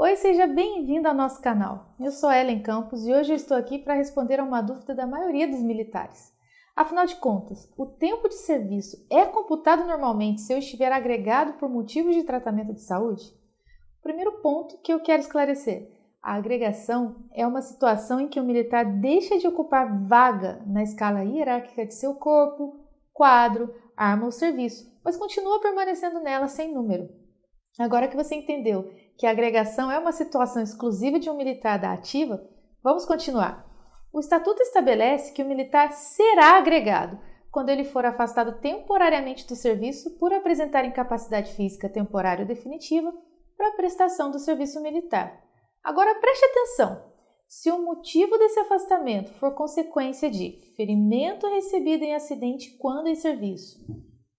Oi, seja bem-vindo ao nosso canal. Eu sou Ellen Campos e hoje eu estou aqui para responder a uma dúvida da maioria dos militares. Afinal de contas, o tempo de serviço é computado normalmente se eu estiver agregado por motivos de tratamento de saúde? O primeiro ponto que eu quero esclarecer: a agregação é uma situação em que o militar deixa de ocupar vaga na escala hierárquica de seu corpo, quadro, arma ou serviço, mas continua permanecendo nela sem número. Agora que você entendeu que a agregação é uma situação exclusiva de um militar da ativa, vamos continuar. O Estatuto estabelece que o militar será agregado quando ele for afastado temporariamente do serviço por apresentar incapacidade física temporária ou definitiva para a prestação do serviço militar. Agora preste atenção: se o motivo desse afastamento for consequência de ferimento recebido em acidente quando em serviço,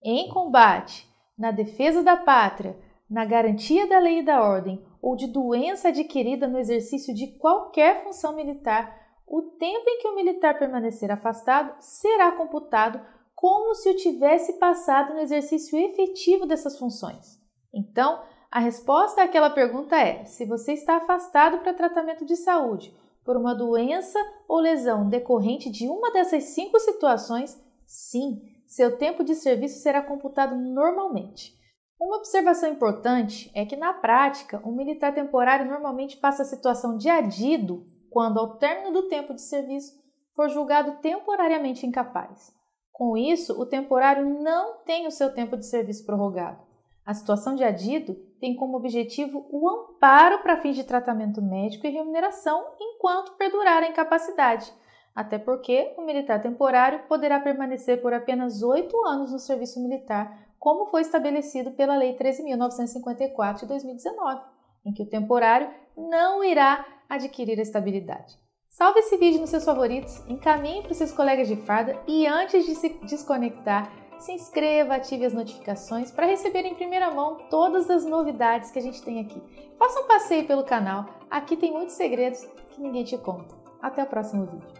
em combate, na defesa da pátria, na garantia da lei e da ordem ou de doença adquirida no exercício de qualquer função militar, o tempo em que o militar permanecer afastado será computado como se o tivesse passado no exercício efetivo dessas funções. Então, a resposta àquela pergunta é: se você está afastado para tratamento de saúde por uma doença ou lesão decorrente de uma dessas cinco situações, sim, seu tempo de serviço será computado normalmente. Uma observação importante é que, na prática, um militar temporário normalmente passa a situação de adido quando, ao término do tempo de serviço, for julgado temporariamente incapaz. Com isso, o temporário não tem o seu tempo de serviço prorrogado. A situação de adido tem como objetivo o amparo para fins de tratamento médico e remuneração enquanto perdurar a incapacidade, até porque o militar temporário poderá permanecer por apenas oito anos no serviço militar como foi estabelecido pela Lei 13.954 de 2019, em que o temporário não irá adquirir a estabilidade. Salve esse vídeo nos seus favoritos, encaminhe para os seus colegas de farda e antes de se desconectar, se inscreva, ative as notificações para receber em primeira mão todas as novidades que a gente tem aqui. Faça um passeio pelo canal, aqui tem muitos segredos que ninguém te conta. Até o próximo vídeo.